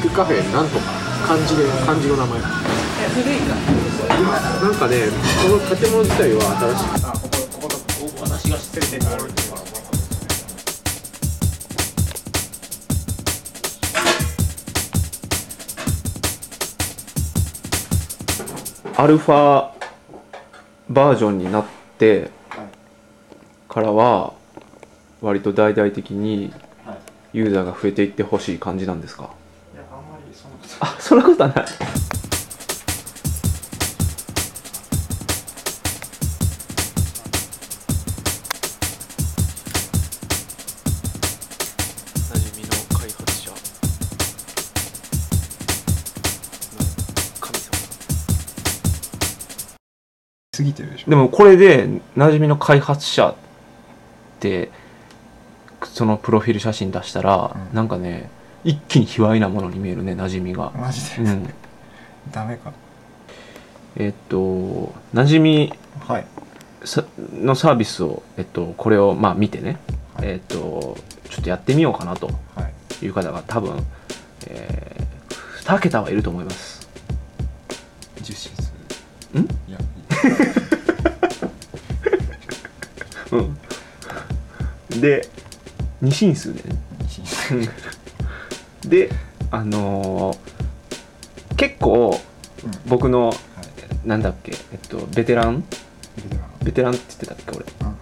クカフェなんとか漢字で漢字の名前。古いか？なんかねこの建物自体は新しい。あここここと私が知ってる店があるっていうのはアルファバージョンになってからは割と大々的にはいユーザーが増えていってほしい感じなんですか？そんなことはない。馴染みの開発者。の神様。過ぎてるでしょ。でもこれで馴染みの開発者ってそのプロフィール写真出したら、うん。なんかね一気に卑猥なものに見えるね馴染みが、マジで、うん、ダメか。えっと馴染みのサービスを、えっと、これをまあ見てね、はい。えっとちょっとやってみようかなと。はい。いう方が多分、えー、2桁はいると思います。ん？いや。うん。で二進数でね。実質 であのー結構うん僕のはいなんだっけえっとベテラン？ベテラン。って言ってたっけ俺。うん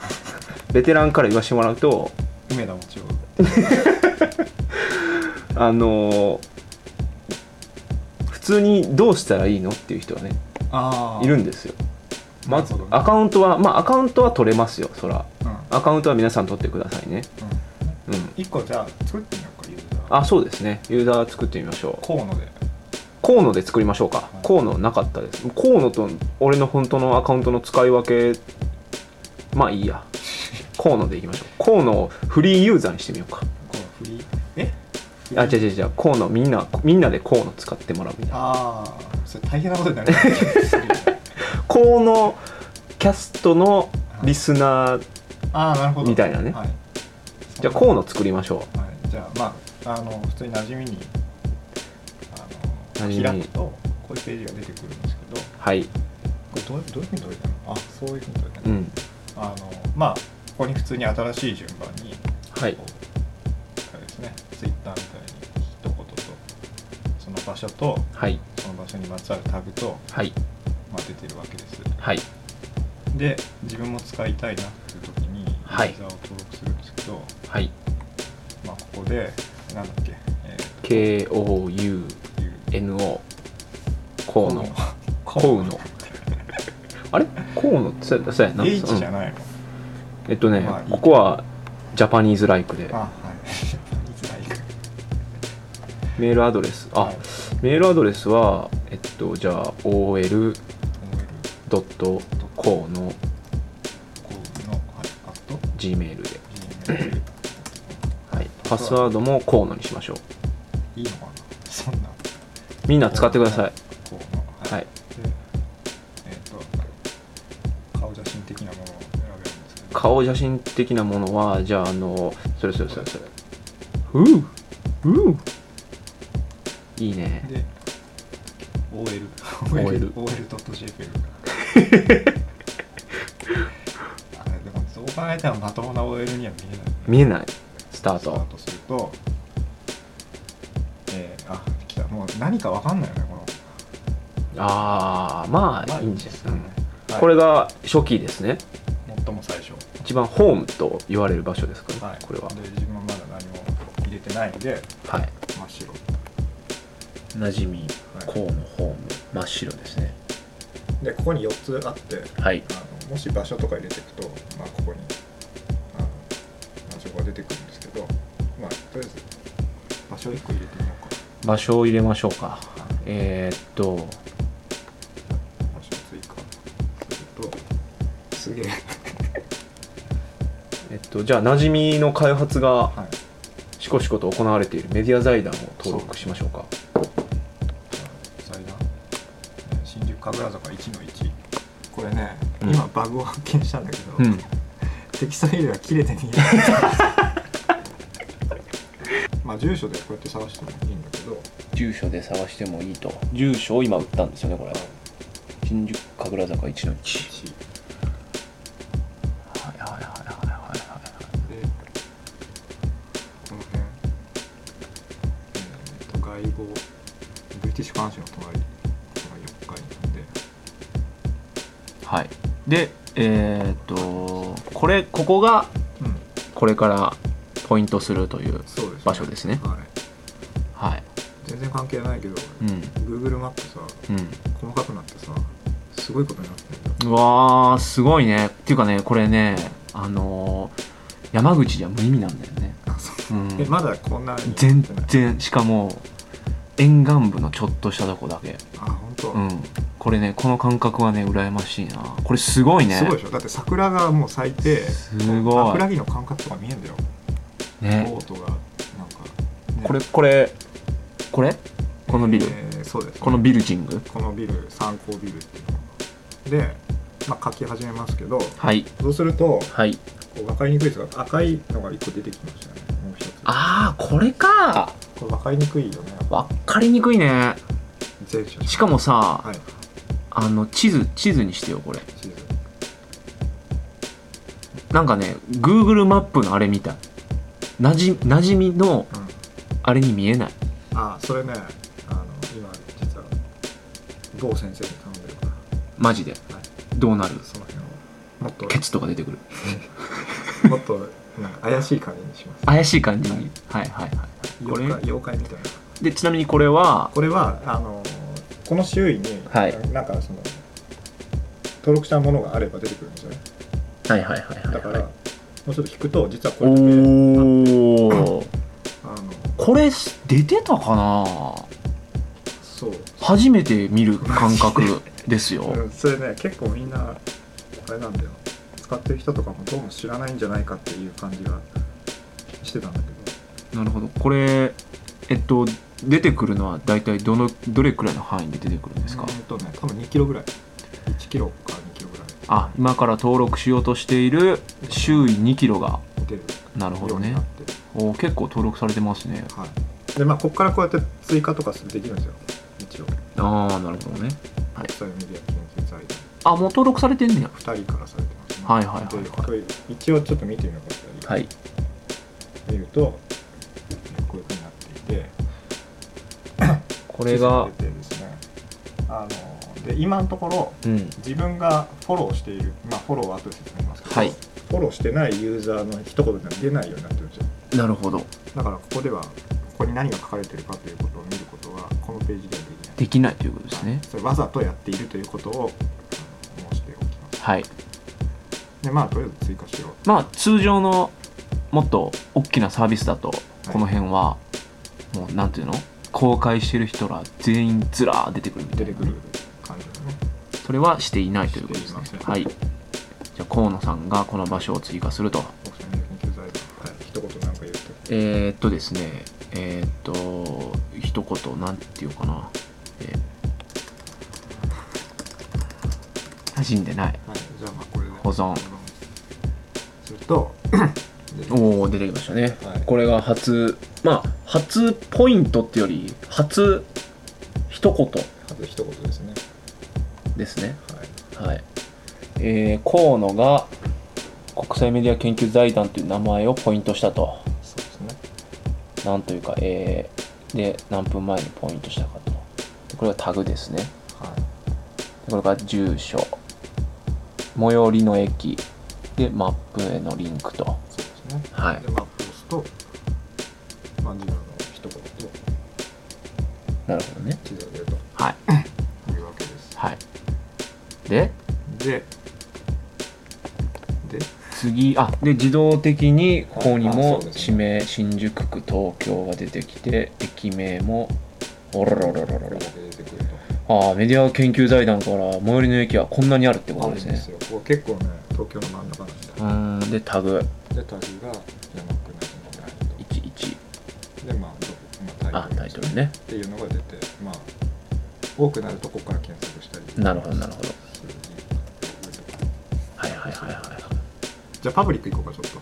ベテランから言わせてもらうと梅田もちろん。あのー普通にどうしたらいいのっていう人がねいるんですよ。まずね。アカウントはまあアカウントは取れますよそら。うん。うんアカウントは皆さん取ってくださいね。うん。一個じゃあ作ってみあそうですね。ユーザー作ってみましょう。河野で。河野で作りましょうか、い。河野なかったです。河野と俺の本当のアカウントの使い分けまあいいや。河野でいきましょう。河野をフリーユーザーにしてみようか。このフリー？え？あ違う違う違う。河野みんなみんなで河野使ってもらうみたいな。ああそれ大変なことになる。河野キャストのリスナーみたいなね。はい、じゃあ河野作りましょはい、じゃあまああの普通に馴染みにあの開くとこういうページが出てくるんですけどうはい。これどうどういうふうに取れたの？あそういうふうに取れたの、うん。あのまあここに普通に新しい順番にはい。こうあれですねツイッターみたいに一言とその場所とはい。その場所にまつわるタグと、はい。まあ、出てるわけです。はい。で自分も使いたいなっていう時にユはい。ーザーを登録するんですけど、はい。まあここでなんだっけ？えー。と KOUNO 河野河河野あれ？河野ってそうやな H じゃうん。ないの、えっとね、まあここはジャパニーズライクで。あはい。メールアドレス。あ、はい。メールアドレスはえっとじゃあ OL ドット河野 Gmail で、パスワードも河野にしましょう。いいのかな？そんな。みんな使ってください。こうのはい。でえっ、と顔写真的なものを選べるんですけど。顔写真的なものはじゃああのそれそれそれそれ。う。ーう。ーいいね。で OL OL OL.jpg あでもそう考えたらまともな OL には見えない。見えない。スタート。スタートするとえー、あ来た。もう何かわかんないよねこの。ああまあまあいいんじゃない、うん。はい。これが初期ですね。最も最初。一番ホームと言われる場所ですから、はい。これは。で自分はまだ何も入れてないのではい。真っ白。馴染みはい。河野ホーム真っ白ですね。でここに4つあってはい。あのもし場所とか入れていくと、まあ、ここにあの場所が出てくるまあ、とりあえず場所1個入れてみようか。場所を入れましょうか。えー、っと。場所追加。するとすげえ。えっとじゃあ馴染みの開発がはい。しこしこと行われているメディア財団を登録しましょうか。祭壇えー新宿神楽坂1の1これね、うん。今バグを発見したんだけど、うん。テキストフィールドが切れて見えないまあ住所でこうやって探してもいいんだけど。住所で探してもいいと。住所を今打ったんですよねこれ。新宿神楽坂1の1 1はいはいはいはいはいはい。でこの辺。えー、と外語ブリティッシュカンシュの隣ここが4階なんで。はい。でえーっとこれここがうん。これからポイントするという場所ですね。はい。はい。全然関係ないけど、うん。Google マップさうん。細かくなってさすごいことになってるんだ。ようわーすごいね。っていうかねこれねあのー山口じゃ無意味なんだよね、あそう。うん。えまだこんなに全然しかも沿岸部のちょっとしたとこだけ。あ本当、うん。これねこの感覚はね羨ましいな。これすごいね。すごいでしょ？だって桜がもう咲いてすごい。桜木の感覚とか見えんだよ。ね。ボートがこれこれこれ？このビル、えーそうです、このビルジング？このビル参考ビルっていうので、まあ、書き始めますけどはい。そうするとはい。こう分かりにくいですが赤いのが1個出てきましたね。もう一つ。ああこれか！これ分かりにくいよね。わかりにくいね。しかもさ、はい。あの地図地図にしてよこれ。地図。なんかね Google マップのあれみたい。なじなじみのうんあれに見えない。あそれねあの今実は某先生に頼んでるから、マジで？はい、どうなる？その辺をもっとケツとか出てくる？もっとなんか怪しい感じにします。怪しい感じに、ははい、はい。はいこれ？妖怪みたいな。でちなみにこれは？これはあのこの周囲に、はい。なんかその登録したものがあれば出てくるんですよね。はいはいはいはい。だから、もうちょっと引くと実はこおれっておあのこれ出てたかな？そう、初めて見る感覚ですよ。うん、それね結構みんなあれなんだよ。使ってる人とかもどうも知らないんじゃないかっていう感じがしてたんだけなるほど。これえっと出てくるのは大体どのどれくらいの範囲で出てくるんですか？どえーっとね多分2キロぐらい。1キロか2キロぐらい。あ今から登録しようとしている周囲2キロが。なるほどねお結構登録されてますね。はい。でまあここからこうやって追加とかできるんですよ。一応。ああなるほどね。はい。国際メディア研究財団あもう登録されてんねや。2人からされてますね。はいはいはいはい。一応ちょっと見てみようかったはい。見るとこういうふうになっていて。これがてですね。あので今のところうん。自分がフォローしているまあフォローは後で説明しますけど、はい。フォローしてないユーザーの一言では出ないようになってるなるほど。だからここではここに何が書かれてるかということを見ることはこのページではできない。できないということですね。それわざとやっているということを申しておきます。はい。でまあとりあえず追加しよう。まあ通常のもっと大きなサービスだとこの辺はもうなんていうの？公開してる人ら全員ずらー出てくるみたいな。出てくる感じだね。それはしていないということですね。はい。じゃあ河野さんがこの場所を追加するとえー、っとですねえー、っと一言なんていうかな。えー馴染んでない。はいじゃあまあこれで保存。すると おお出てきましたね、はい。これが初まあ初ポイントってより初一言。あと一言ですね。ですね。はい。はい。えー、河野が国際メディア研究財団という名前をポイントしたとなんというかえー、で何分前にポイントしたかと。でこれがタグですね。はい。でこれが住所。最寄りの駅。でマップへのリンクと。そうですね。はい。でマップを押すとまあ自分の一言と。なるほどね。地図が出ると。はい。いうわけです。はい。ででで次あで自動的にここにあも地名新宿区東京が出てきて駅名もおろろろろろこれろだけ出てくるとああメディア研究財団から最寄りの駅はこんなにあるってことですねですよここ結構ね東京の真ん中なんだうーんでタグでタグが山区のライン11とでまあどこまああタイトルねっていうのが出てまあ多くなるとここから検索したりなるほどなるほどはいはいはいはいじゃあパブリック行こうかちょっと。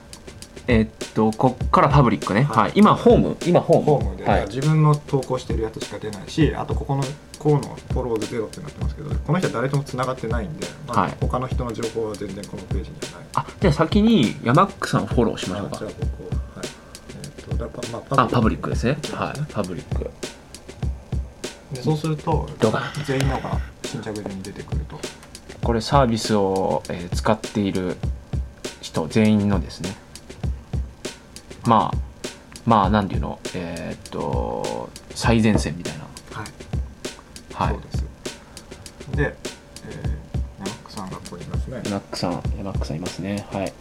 えーっとこっからパブリックね、はい。はい、今ホーム。今ホーム。ホームで、はい、自分の投稿してるやつしか出ないしあとここの河野フォローズゼロってなってますけどこの人は誰ともつながってないんで、まあはい。他の人の情報は全然このページにはない。あじゃあ先にヤマックさんをフォローしましょうか。あじゃあここはい。えっ、とだからまあパブリックですね。はい。パブリックでそうすると全員のが新着順に出てくると。これサービスを、えー使っている人全員のですね。まあまあなんていうの？えーっと最前線みたいな。はい、はい。そうです。で、えー、ヤマックさんがここにいますね。ヤマックさんヤマックさんいますね。はい。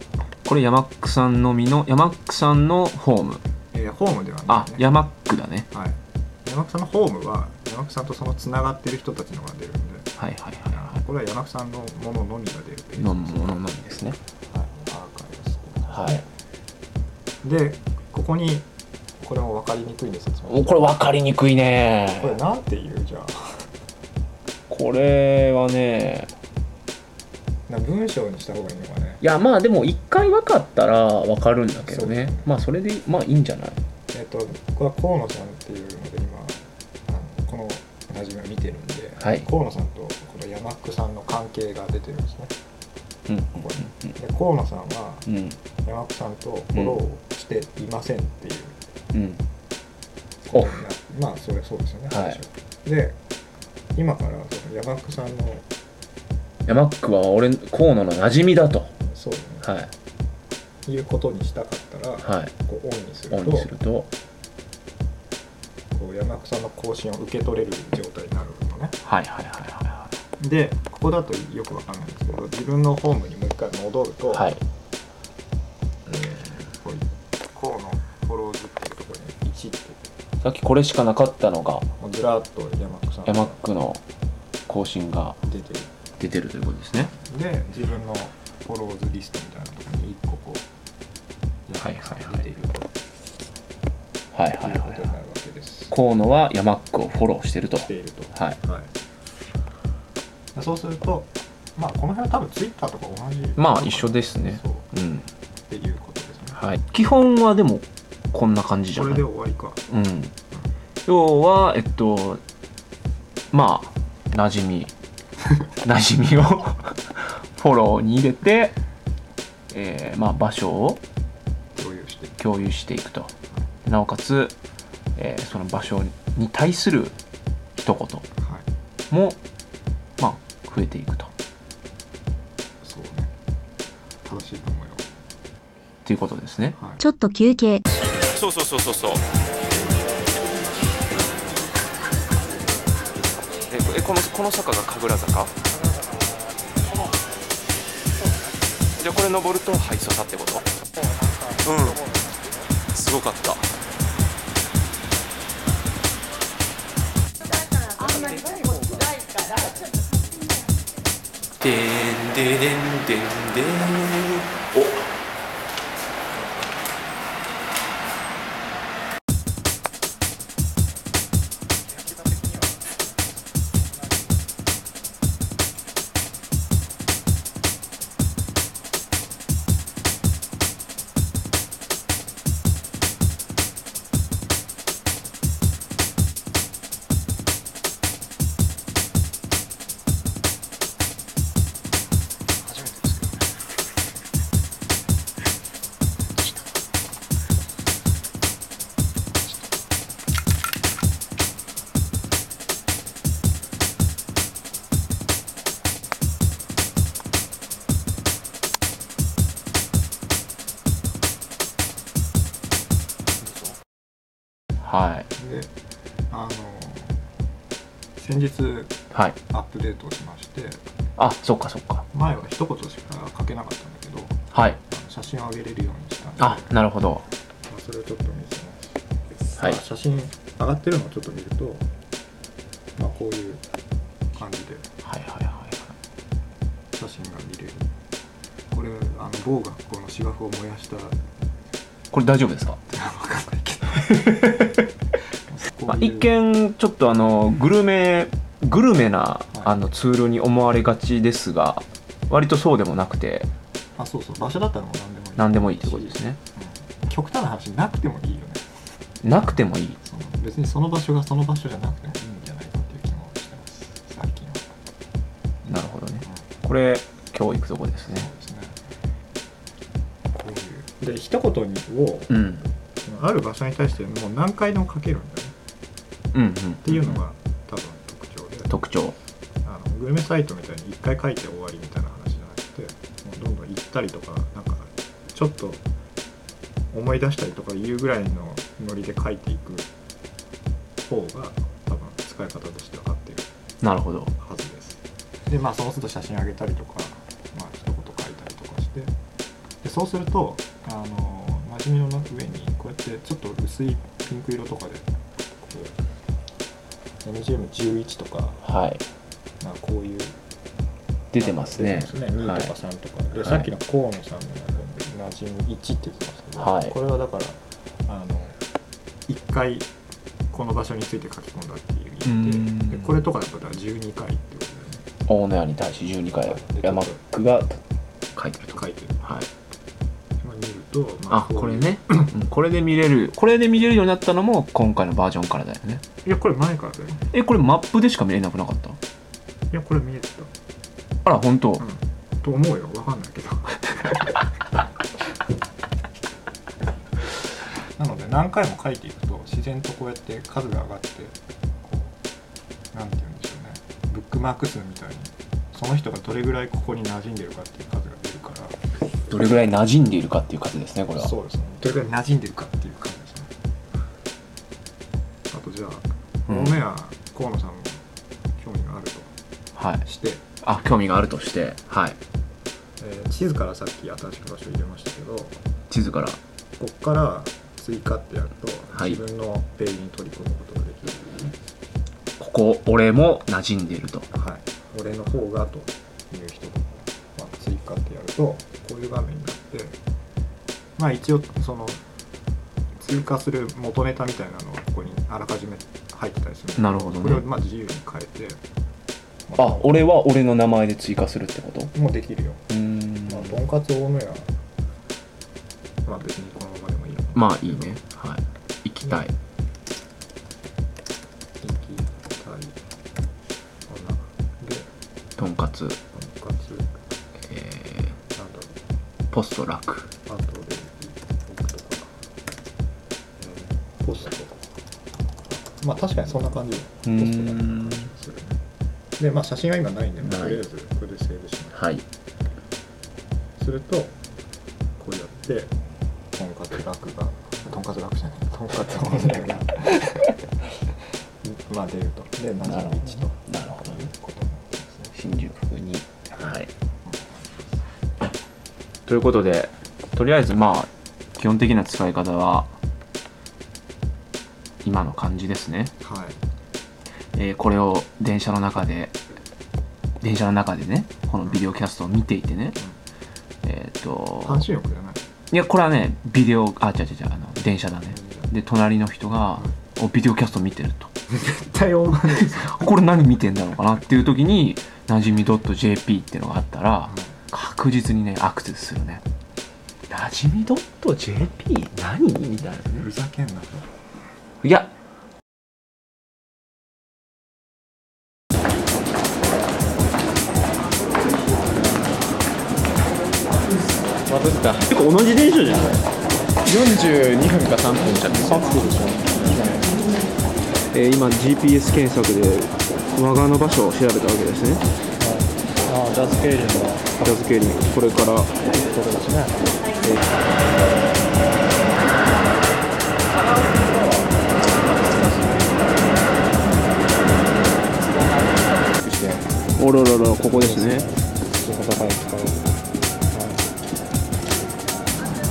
これヤマックさんのみのヤマックさんのホーム。えーホームではあない、ね、ヤマックだね。はい。ヤマックさんのホームはヤマックさんとそのつながってる人たちのが出るんで。はいはいはいはこれはヤマックさんのもののみが出るページいのもののみですねはい。でここにこれも分かりにくいんですおこれ分かりにくいこれねなんていうじゃあ。これはね。な文章にした方がいいのかね。いやまあでも一回分かったら分かるんだけどね。まあそれでまあいいんじゃない？えっ、とこれは河野さんっていうので今あのこのラジオを見てるんで、はい。河野さんとこのヤマックさんの関係が出てるんですねうん。ここにで河野さんはうん。うんヤマックさんとフォローしていませんっていう。うん。ことになまあそれはそうですよねはい。で今からそのヤマックさんのヤマックは俺河野の馴染みだと。そうね。はい。いうことにしたかったら、はい。こうオンにするオンとにすると。こう山久さんの更新を受け取れる状態になるのね。はいはいはいはでここだとよくわかんないんですけど自分のホームにもう一回戻ると、いはい。はいえーこういうこうのフォローズっていうところに1ってさっきこれしかなかったのがずらっと山久さんヤマッがクの更新が出てる。出てるということですね。で自分のフォローズリストみたいなところに1個こうはいはいはい。出ていはいはいはい。ことになるわけです。河野はヤマックをフォローしてると。していると。はい。はい、そうすると、まあ、この辺は多分ツイッターとか同じ。まあ一緒ですねそううんっていうことですね。はい基本はでもこんな感じじゃこれで終わりか。うん要はえっとまあ馴染み 馴染みを フォローに入れて、えーまあ、場所を共有して。共有していくとなおかつ、えーその場所に対する一言はい。もまあ増えていくとそうね。正しいと思うよ。っていうことですねはい。ちょっと休憩。そうそうそうそうそうええこのこの坂が神楽坂？じゃあこれ登ると灰坂ってこと？うんすごかったでんででんでんでんおっはいで、あの先日はいアップデートをしまして、あそっかそっか前は一言しか書けなかったんだけど、はい写真を上げれるようにしたんで。あなるほどまあそれをちょっと見せます。はいまあ写真上がってるのをちょっと見ると、まあこういう感じではいはいはいはい写真が見れる。これあの某学校の芝生を燃やしたこれ大丈夫ですか？まあ、一見ちょっとあのグルメグルメなあのツールに思われがちですが割とそうでもなくてあそうそう。場所だったらもう何でもいい。何でもいいということですね。うん。極端な話なくてもいいよね。なくてもいい。別にその場所がその場所じゃなくてもいいんじゃないかっていう気もしてます。最近は、なるほどね。うん。これ今日行くとこですね。そうですね。こういう。で一言にをうんある場所に対してもう何回でも書けるんだよね。うんうんっっていうのが多分特徴で。特徴。あのグルメサイトみたいに一回書いて終わりみたいな話じゃなくてもうどんどん行ったりとかなんかちょっと思い出したりとかいうぐらいのノリで書いていく方が多分使い方としては合ってるなるほど。はずです。でまあその都度写真あげたりとかまあ一言書いたりとかして。でそうするとあの馴染みの上にってちょっと薄いピンク色とかでこう MGM11 とかはい。まあこういう出てますね。ますね。2とか3とか、ではい。さっきの河野さんの馴染み1って言ってましたけど、はい。これはだからあの1回この場所について書き込んだっていう意味うん。ででこれとかだとだから12回ってことだよね。大野屋に対し12回。山ックが書いてると。書いてる、はいと、まあういうこれね。う んこれで見れる。これで見れるようになったのも今回のバージョンからだよね。いやこれ前からだよえこれマップでしか見れなくなかった？いやこれ見えてあら本当、た、うん、と思うよ。わかんないけど。なので何回も書いていくと自然とこうやって数が上がってこうなんて言うんでしょうね。ブックマーク数みたいにその人がどれぐらいここに馴染んでるかっていう数がどれぐらい馴染んでいるかっていう数ですねこれは。そうですね。どれぐらい馴染んでるかっていう数ですね。あとじゃあうん大野や河野さんも興味があるはい。として、あ興味があるとして。はい。えー地図からさっき新しく場所入れましたけど地図から。ここから追加ってやると、はい。自分のページに取り込むことができる、ここ俺も馴染んでいると。はい、俺の方がという人が、まあ、追加ってやるとこういう画面になってまあ一応その追加する元ネタみたいなのはここにあらかじめ入ってたりするなるほどね。これをまあ自由に変えてあ俺は俺の名前で追加するってこと？もうできるよ、うーん。まあ、とんかつ大野屋まあ別にこのままでもいいよ。まあいいね。はい。行きたい。行きたい。かな。でとんかつ、とんかつポスト楽。うあとでポスト。まあ確かにそんな感じ。うポーストだねでまあ写真は今ないんで、とりあえずこれでセーブします。はい。するとこうやってとんかつ楽がとんかつ楽じゃない。とんかつ本来がまあ出ると。でなるほど71と。なるほどいうことになってますね。新宿ということでとりあえずまあ基本的な使い方は今の感じですね、はい。えーこれを電車の中で電車の中でねこのビデオキャストを見ていてね、えっ、と半身浴じゃないいやこれはねビデオあ違う違う違うあの電車だね。で隣の人がおビデオキャスト見てると。絶対ですよ。これ何見てんだろうかなっていう時になじみ .jp っていうのがあったら確実にねアクセスするね。なじみ .jp 何？みたいなね。ふざけんなと。いや。渡せた。結構同じ電車じゃない42分か3分じゃ3分でしょ、えー今 GPS 検索で我がの場所を調べたわけですねああジャズケイリンのジャズ系にこれからとこですね。おろろろここですね。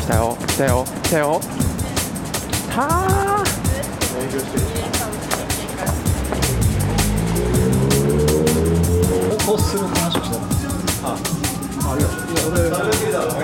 来たよ来たよ来たよ。来たーこうする話をしてたんですよ。ああ、